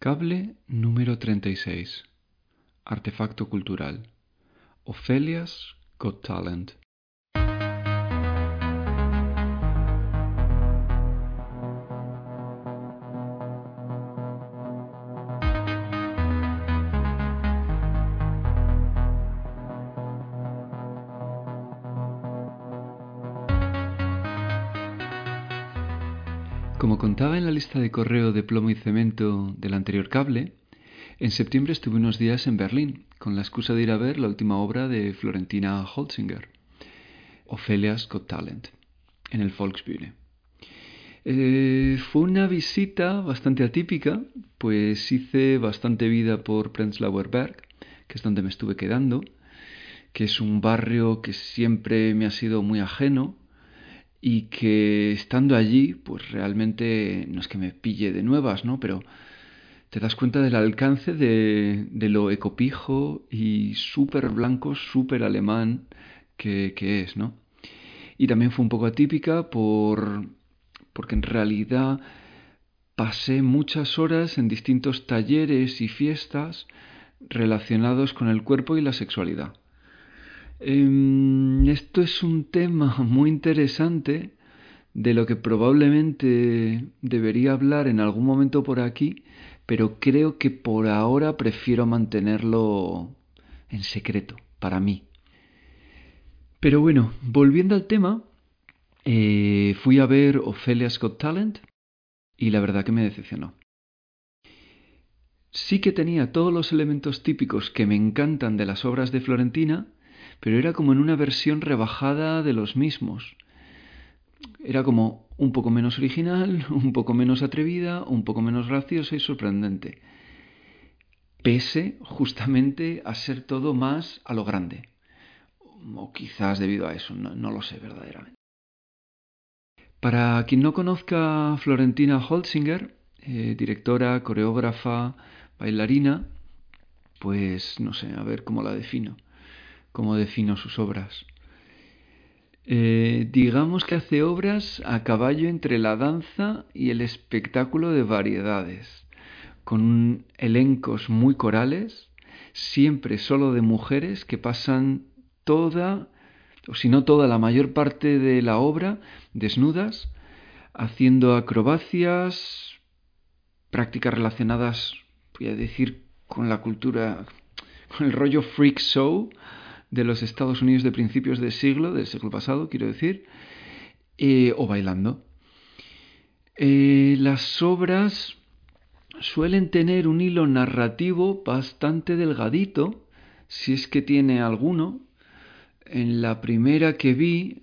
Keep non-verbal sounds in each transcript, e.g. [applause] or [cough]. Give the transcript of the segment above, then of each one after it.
Cable número 36. Artefacto cultural. Ophelia's Got Talent. Lista de correo de plomo y cemento del anterior cable, en septiembre estuve unos días en Berlín con la excusa de ir a ver la última obra de Florentina Holzinger, Ophelia's Got Talent, en el Volksbühne. Eh, fue una visita bastante atípica, pues hice bastante vida por Prenzlauer Berg, que es donde me estuve quedando, que es un barrio que siempre me ha sido muy ajeno, y que estando allí, pues realmente no es que me pille de nuevas, ¿no? Pero te das cuenta del alcance de, de lo ecopijo y súper blanco, súper alemán que, que, es, ¿no? Y también fue un poco atípica por, porque en realidad pasé muchas horas en distintos talleres y fiestas relacionados con el cuerpo y la sexualidad. Eh, esto es un tema muy interesante de lo que probablemente debería hablar en algún momento por aquí, pero creo que por ahora prefiero mantenerlo en secreto para mí. Pero bueno, volviendo al tema, eh, fui a ver Ophelia's Got Talent y la verdad que me decepcionó. Sí que tenía todos los elementos típicos que me encantan de las obras de Florentina, pero era como en una versión rebajada de los mismos. Era como un poco menos original, [laughs] un poco menos atrevida, un poco menos graciosa y sorprendente. Pese justamente a ser todo más a lo grande. O quizás debido a eso, no, lo sé verdaderamente. Para quien no conozca a Florentina Holzinger, eh, directora, coreógrafa, bailarina, pues no sé, a ver cómo la defino cómo defino sus obras. Eh, digamos que hace obras a caballo entre la danza y el espectáculo de variedades, con elencos muy corales, siempre solo de mujeres que pasan toda, o si no toda, la mayor parte de la obra desnudas, haciendo acrobacias, prácticas relacionadas, voy a decir, con la cultura, con el rollo freak show, de los Estados Unidos de principios del siglo, del siglo pasado, quiero decir, eh, o bailando. Eh, las obras suelen tener un hilo narrativo bastante delgadito, si es que tiene alguno. En la primera que vi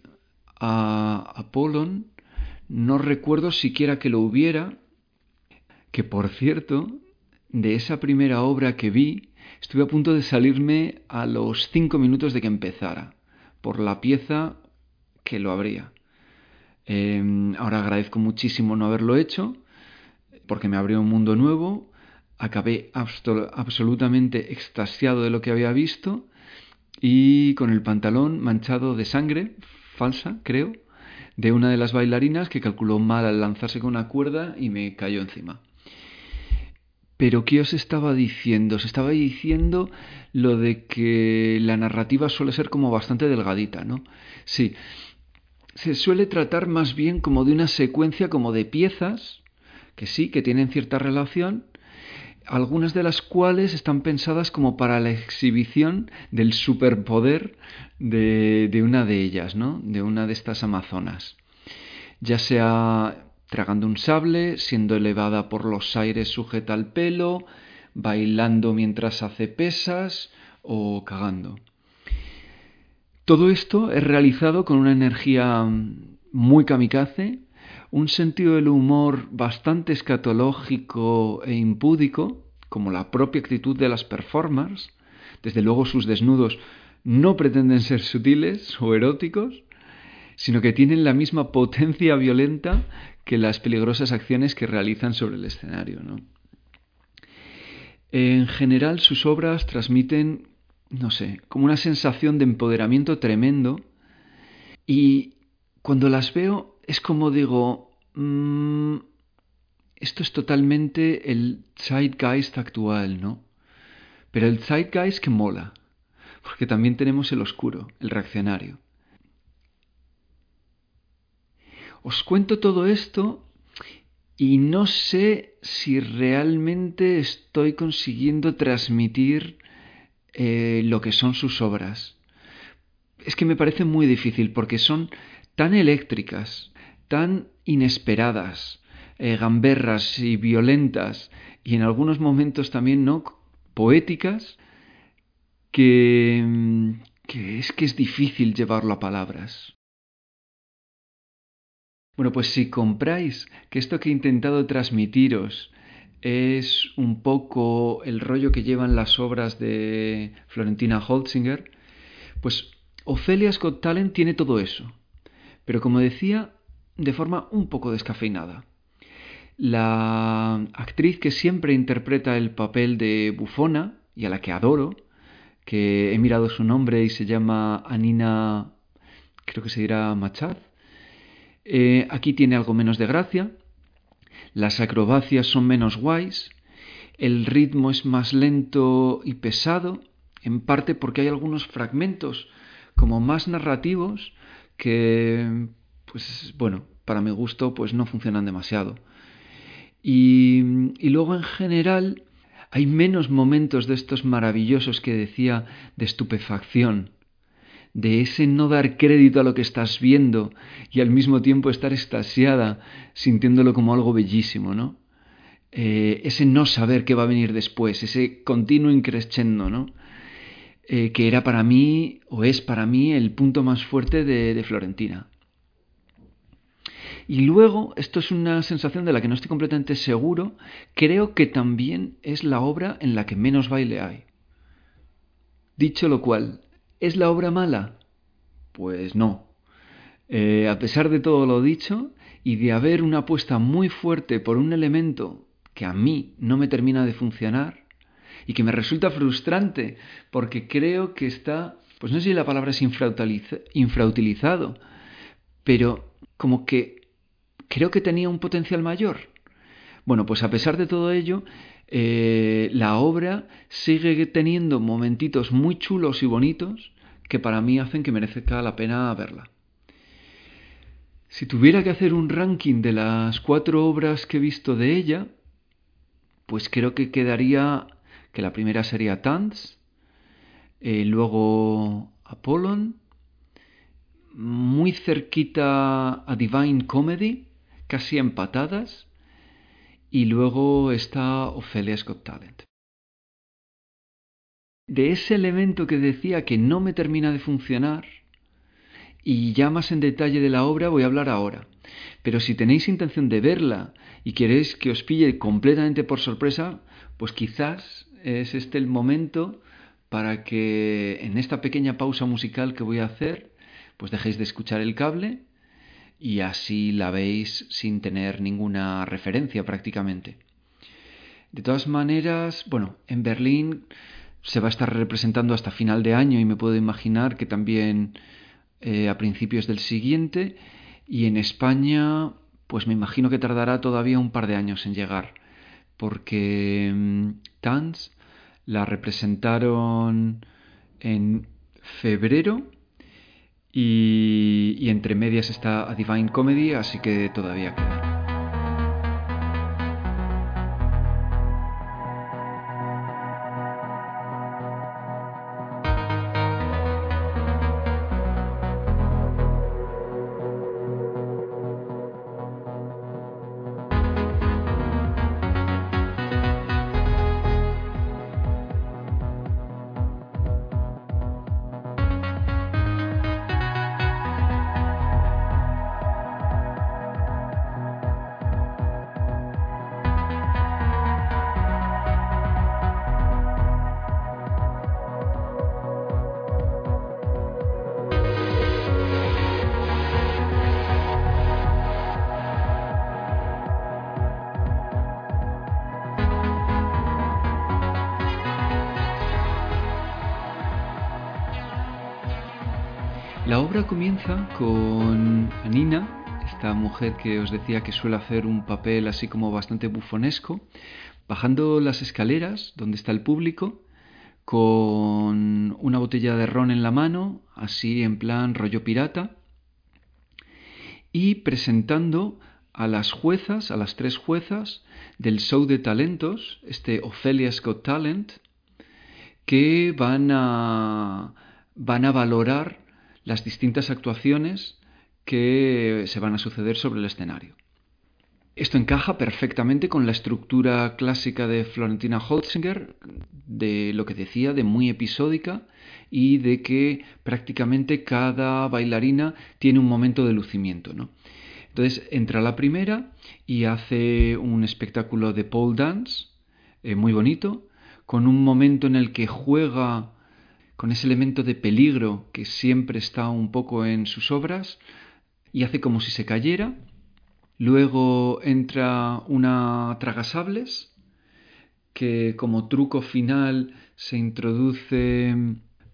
a Apollon, no recuerdo siquiera que lo hubiera, que por cierto, de esa primera obra que vi, Estuve a punto de salirme a los cinco minutos de que empezara, por la pieza que lo habría. Em, ahora agradezco muchísimo no haberlo hecho, porque me abrió un mundo nuevo. Acabé absolutamente extasiado de lo que había visto y con el pantalón manchado de sangre, falsa, creo, de una de las bailarinas que calculó mal al lanzarse con una cuerda y me cayó encima. Pero ¿qué os estaba diciendo? Os estaba diciendo lo de que la narrativa suele ser como bastante delgadita, ¿no? Sí, se suele tratar más bien como de una secuencia como de piezas, que sí, que tienen cierta relación, algunas de las cuales están pensadas como para la exhibición del superpoder de, de una de ellas, ¿no? De una de estas amazonas. Ya sea tragando un sable, siendo elevada por los aires sujeta al pelo, bailando mientras hace pesas o cagando. Todo esto es realizado con una energía muy kamikaze, un sentido del humor bastante escatológico e impúdico, como la propia actitud de las performers. Desde luego sus desnudos no pretenden ser sutiles o eróticos, sino que tienen la misma potencia violenta que las peligrosas acciones que realizan sobre el escenario. ¿no? En general sus obras transmiten, no sé, como una sensación de empoderamiento tremendo y cuando las veo es como digo, mmm, esto es totalmente el zeitgeist actual, ¿no? Pero el zeitgeist que mola, porque también tenemos el oscuro, el reaccionario. Os cuento todo esto y no sé si realmente estoy consiguiendo transmitir eh, lo que son sus obras. Es que me parece muy difícil porque son tan eléctricas, tan inesperadas, eh, gamberras y violentas y en algunos momentos también no poéticas que, que es que es difícil llevarlo a palabras. Bueno, pues si compráis que esto que he intentado transmitiros es un poco el rollo que llevan las obras de Florentina Holzinger, pues Ophelia Scott Talent tiene todo eso, pero como decía, de forma un poco descafeinada. La actriz que siempre interpreta el papel de bufona y a la que adoro, que he mirado su nombre y se llama Anina, creo que se dirá Machad, eh, aquí tiene algo menos de gracia, las acrobacias son menos guays, el ritmo es más lento y pesado, en parte porque hay algunos fragmentos como más narrativos que, pues bueno, para mi gusto, pues no funcionan demasiado. Y, y luego en general hay menos momentos de estos maravillosos que decía de estupefacción, de ese no dar crédito a lo que estás viendo y al mismo tiempo estar extasiada, sintiéndolo como algo bellísimo, ¿no? Eh, ese no saber qué va a venir después, ese continuo increscendo, ¿no? Eh, que era para mí, o es para mí, el punto más fuerte de Florentina. Y luego, esto es una sensación de la que no estoy completamente seguro, creo que también es la obra en la que menos baile hay. Dicho lo cual, ¿es la obra mala? Pues no. Eh, a pesar de todo lo dicho y de haber una apuesta muy fuerte por un elemento que a mí no me termina de funcionar y que me resulta frustrante porque creo que está, pues no sé si la palabra es infrautilizado, pero como que creo que tenía un potencial mayor. Bueno, pues a pesar de todo ello, eh, la obra sigue teniendo momentitos muy chulos y bonitos que para mí hacen que merezca la pena verla. Si tuviera que hacer un ranking de las cuatro obras que he visto de ella, pues creo que quedaría que la primera sería Tanz, eh, luego Apollon, muy cerquita a Divine Comedy, casi empatadas, y luego está Ophelia Scott Talent. De ese elemento que decía que no me termina de funcionar, y ya más en detalle de la obra voy a hablar ahora. Pero si tenéis intención de verla y queréis que os pille completamente por sorpresa, pues quizás es este el momento para que en esta pequeña pausa musical que voy a hacer, pues dejéis de escuchar el cable y así la veis sin tener ninguna referencia prácticamente. De todas maneras, bueno, en Berlín se va a estar representando hasta final de año y me puedo imaginar que también eh, a principios del siguiente y en España pues me imagino que tardará todavía un par de años en llegar porque mm, Tanz la representaron en febrero y, entre medias está A Divine Comedy, así que todavía obra comienza con Anina, esta mujer que os decía que suele hacer un papel así como bastante bufonesco, bajando las escaleras donde está el público, con una botella de ron en la mano, así en plan rollo pirata, y presentando a las juezas, a las tres juezas del show de talentos, este Ophelia's Got Talent, que van a, van a valorar las distintas actuaciones que se van a suceder sobre el escenario. Esto encaja perfectamente con la estructura clásica de Florentina Holzinger, de lo que decía, de muy episódica y de que prácticamente cada bailarina tiene un momento de lucimiento. ¿no? Entonces entra la primera y hace un espectáculo de pole dance eh, muy bonito, con un momento en el que juega con ese elemento de peligro que siempre está un poco en sus obras y hace como si se cayera. Luego entra una tragasables que como truco final se introduce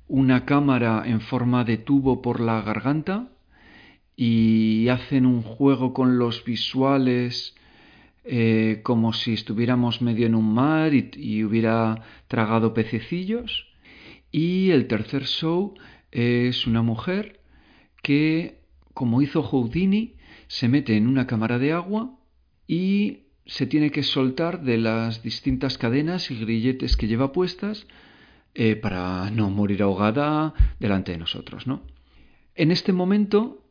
una cámara en forma de tubo por la garganta y hacen un juego con los visuales eh, como si estuviéramos medio en un mar y, hubiera tragado pececillos. Y el tercer show es una mujer que, como hizo Houdini, se mete en una cámara de agua y se tiene que soltar de las distintas cadenas y grilletes que lleva puestas eh, para no morir ahogada delante de nosotros, ¿no? En este momento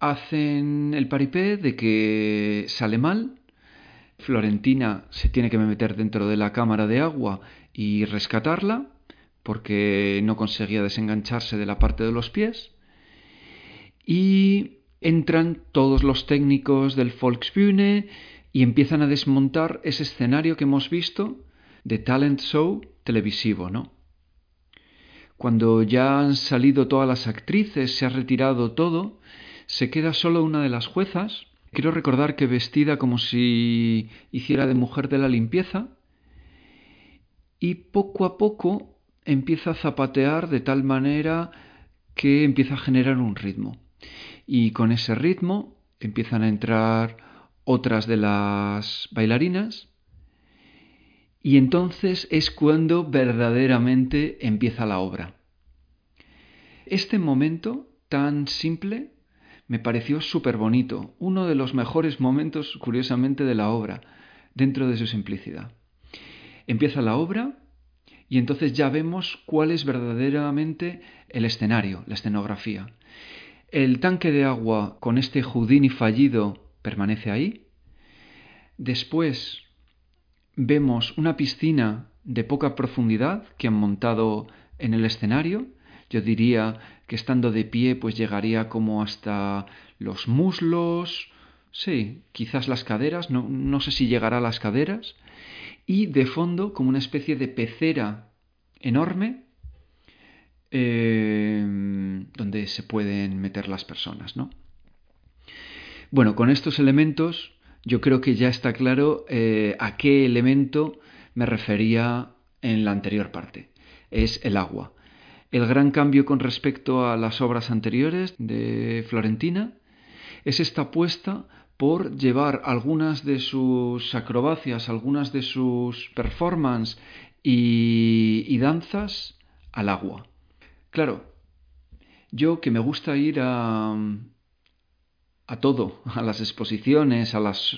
hacen el paripé de que sale mal. Florentina se tiene que meter dentro de la cámara de agua y rescatarla porque no conseguía desengancharse de la parte de los pies. Y entran todos los técnicos del Volksbühne y empiezan a desmontar ese escenario que hemos visto de talent show televisivo, ¿no? Cuando ya han salido todas las actrices, se ha retirado todo, se queda solo una de las juezas, quiero recordar que vestida como si hiciera de mujer de la limpieza, y poco a poco empieza a zapatear de tal manera que empieza a generar un ritmo. Y con ese ritmo empiezan a entrar otras de las bailarinas y entonces es cuando verdaderamente empieza la obra. Este momento tan simple me pareció súper bonito, uno de los mejores momentos, curiosamente, de la obra, dentro de su simplicidad. Empieza la obra y entonces ya vemos cuál es verdaderamente el escenario, la escenografía. El tanque de agua con este Houdini fallido permanece ahí. Después vemos una piscina de poca profundidad que han montado en el escenario. Yo diría que estando de pie pues llegaría como hasta los muslos, sí, quizás las caderas, no, no sé si llegará a las caderas, y de fondo como una especie de pecera enorme eh, donde se pueden meter las personas, ¿no? Bueno, con estos elementos yo creo que ya está claro eh, a qué elemento me refería en la anterior parte. Es el agua. El gran cambio con respecto a las obras anteriores de Florentina es esta apuesta por llevar algunas de sus acrobacias, algunas de sus performances y, danzas al agua. Claro, yo que me gusta ir a, todo, a las exposiciones, a las,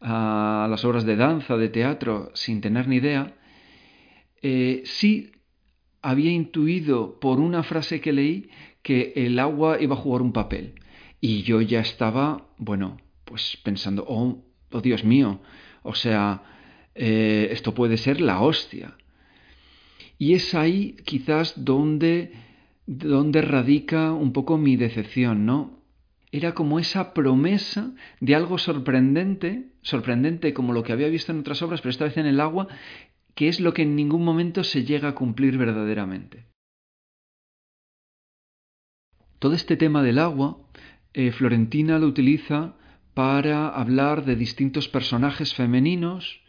a las obras de danza, de teatro, sin tener ni idea, eh, sí había intuido por una frase que leí que el agua iba a jugar un papel. Y yo ya estaba, bueno, pues pensando, oh, oh Dios mío, o sea, eh, esto puede ser la hostia. Y es ahí quizás donde, donde radica un poco mi decepción, ¿no? Era como esa promesa de algo sorprendente, sorprendente como lo que había visto en otras obras, pero esta vez en el agua, que es lo que en ningún momento se llega a cumplir verdaderamente. Todo este tema del agua, eh, Florentina lo utiliza para hablar de distintos personajes femeninos,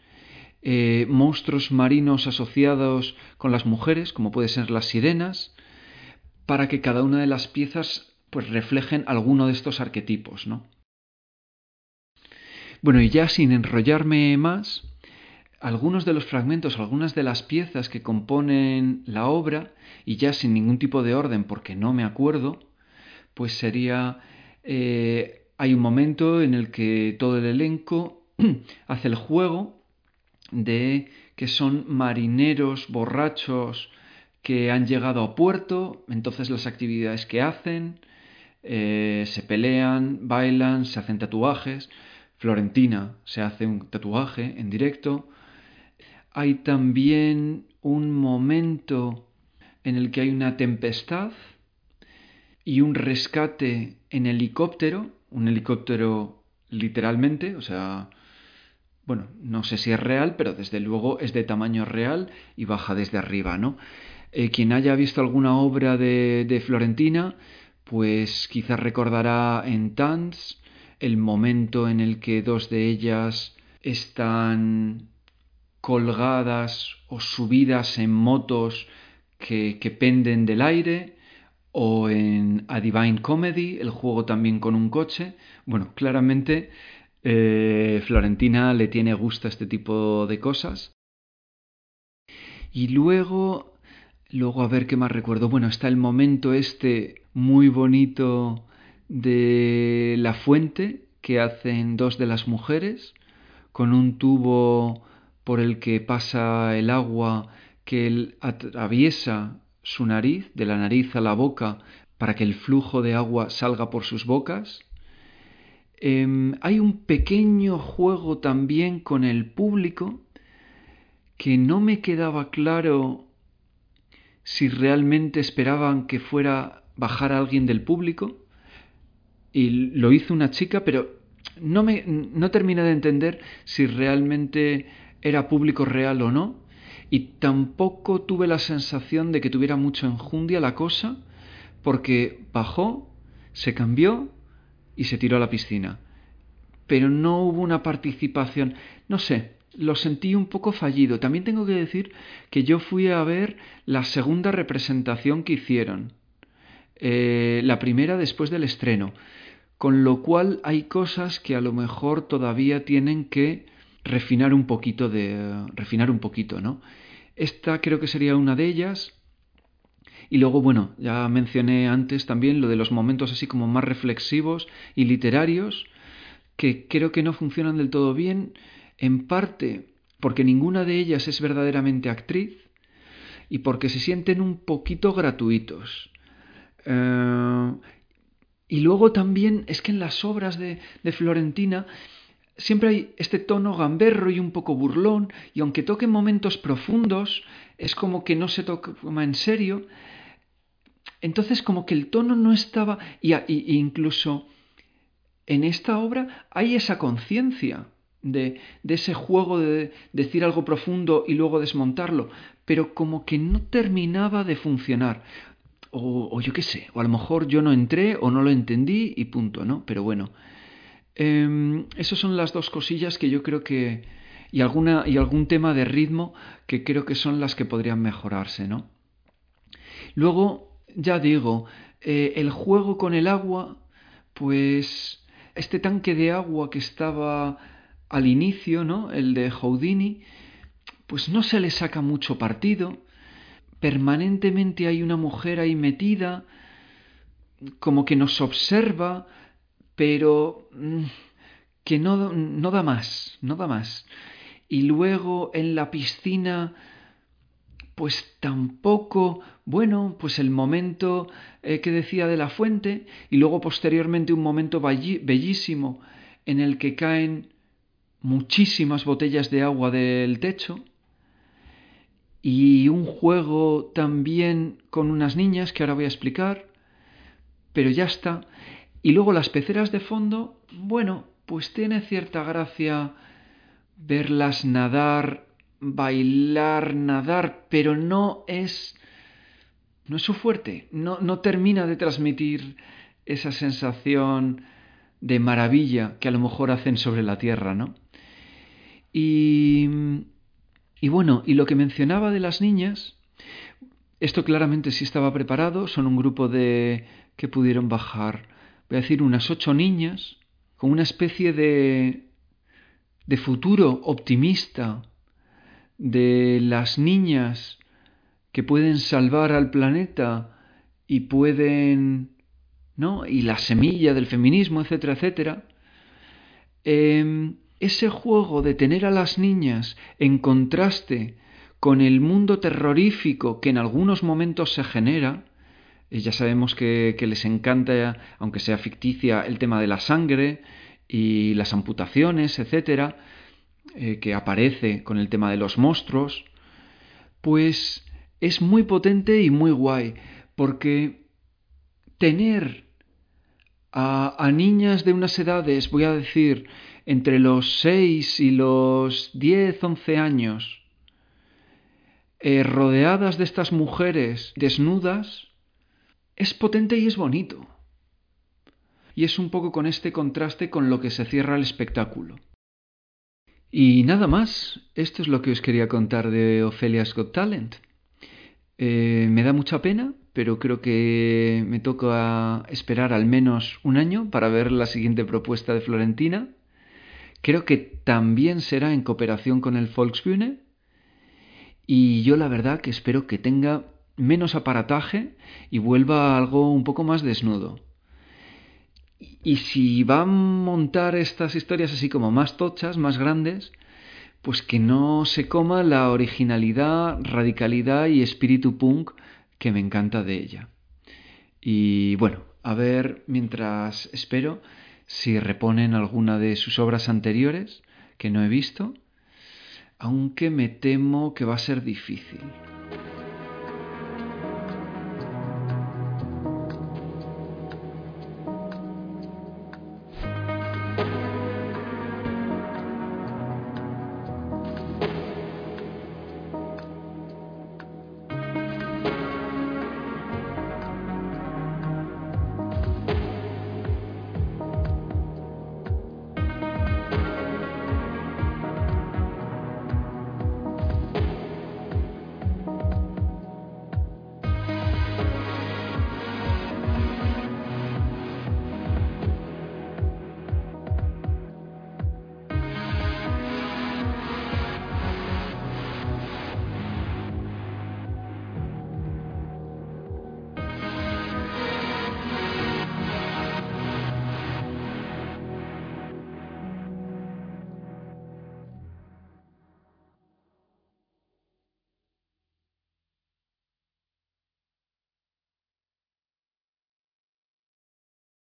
eh, monstruos marinos asociados con las mujeres, como pueden ser las sirenas, para que cada una de las piezas pues reflejen alguno de estos arquetipos, ¿no? Bueno, y ya sin enrollarme más, algunos de los fragmentos, algunas de las piezas que componen la obra, y ya sin ningún tipo de orden porque no me acuerdo, pues sería, eh, hay un momento en el que todo el elenco [clears throat] hace el juego de que son marineros borrachos que han llegado a puerto, entonces las actividades que hacen, eh, se pelean, bailan, se hacen tatuajes. Florentina se hace un tatuaje en directo. Hay también un momento en el que hay una tempestad y un rescate en helicóptero, un helicóptero literalmente, o sea, bueno, no sé si es real, pero desde luego es de tamaño real y baja desde arriba, ¿no? Eh, quien haya visto alguna obra de, de Florentina, pues quizás recordará en Tans el momento en el que dos de ellas están colgadas o subidas en motos que, penden del aire, o en A Divine Comedy, el juego también con un coche. Bueno, claramente eh, Florentina le tiene gusto a este tipo de cosas. Y luego, luego a ver qué más recuerdo. Bueno, está el momento este muy bonito de la fuente que hacen dos de las mujeres con un tubo por el que pasa el agua que atraviesa su nariz, de la nariz a la boca, para que el flujo de agua salga por sus bocas. Em, hay un pequeño juego también con el público que no me quedaba claro si realmente esperaban que fuera bajar a alguien del público. Y lo hizo una chica, pero no, me, no terminé de entender si realmente era público real o no, y tampoco tuve la sensación de que tuviera mucho enjundia la cosa, porque bajó, se cambió y se tiró a la piscina. Pero no hubo una participación, no sé, lo sentí un poco fallido. También tengo que decir que yo fui a ver la segunda representación que hicieron, eh, la primera después del estreno, con lo cual hay cosas que a lo mejor todavía tienen que refinar un poquito de refinar un poquito, ¿no? Esta creo que sería una de ellas. Y luego, bueno, ya mencioné antes también lo de los momentos así como más reflexivos y literarios, que creo que no funcionan del todo bien, en parte porque ninguna de ellas es verdaderamente actriz y porque se sienten un poquito gratuitos. Eh, y luego también es que en las obras de, de Florentina siempre hay este tono gamberro y un poco burlón, y aunque toque momentos profundos, es como que no se toma en serio. Entonces como que el tono no estaba, y, incluso en esta obra hay esa conciencia de, de, ese juego de decir algo profundo y luego desmontarlo, pero como que no terminaba de funcionar. O, o yo qué sé, o a lo mejor yo no entré o no lo entendí y punto, ¿no? Pero bueno, Eh, esas son las dos cosillas que yo creo que... Y, alguna, y algún tema de ritmo que creo que son las que podrían mejorarse, ¿no? Luego, ya digo, eh, el juego con el agua, pues este tanque de agua que estaba al inicio, ¿no? El de Houdini, pues no se le saca mucho partido. Permanentemente hay una mujer ahí metida, como que nos observa, pero mm, que no, no da más, no da más. Y luego en la piscina, pues tampoco, bueno, pues el momento eh, que decía de la fuente y luego posteriormente un momento bellísimo en el que caen muchísimas botellas de agua del techo y un juego también con unas niñas que ahora voy a explicar, pero ya está. Y luego las peceras de fondo, bueno, pues tiene cierta gracia verlas nadar, bailar, nadar, pero no es no es su fuerte, no, no termina de transmitir esa sensación de maravilla que a lo mejor hacen sobre la tierra, ¿no? Y, y bueno, y lo que mencionaba de las niñas, esto claramente sí estaba preparado, son un grupo de que pudieron bajar voy a decir, unas ocho niñas con una especie de, de futuro optimista de las niñas que pueden salvar al planeta y pueden, ¿no? Y la semilla del feminismo, etcétera, etcétera. Em, ese juego de tener a las niñas en contraste con el mundo terrorífico que en algunos momentos se genera, ya sabemos que, les encanta, aunque sea ficticia, el tema de la sangre y las amputaciones, etcétera, eh, que aparece con el tema de los monstruos, pues es muy potente y muy guay, porque tener a, niñas de unas edades, voy a decir, entre los 6 y los 10, 11 años, eh, rodeadas de estas mujeres desnudas, es potente y es bonito. Y es un poco con este contraste con lo que se cierra el espectáculo. Y nada más, esto es lo que os quería contar de Ophelia's Got Talent. Eh, me da mucha pena, pero creo que me toca esperar al menos un año para ver la siguiente propuesta de Florentina. Creo que también será en cooperación con el Volksbühne. Y yo la verdad que espero que tenga menos aparataje y vuelva a algo un poco más desnudo. Y si va a montar estas historias así como más tochas, más grandes, pues que no se coma la originalidad, radicalidad y espíritu punk que me encanta de ella. Y bueno, a ver, mientras espero, si reponen alguna de sus obras anteriores que no he visto, aunque me temo que va a ser difícil.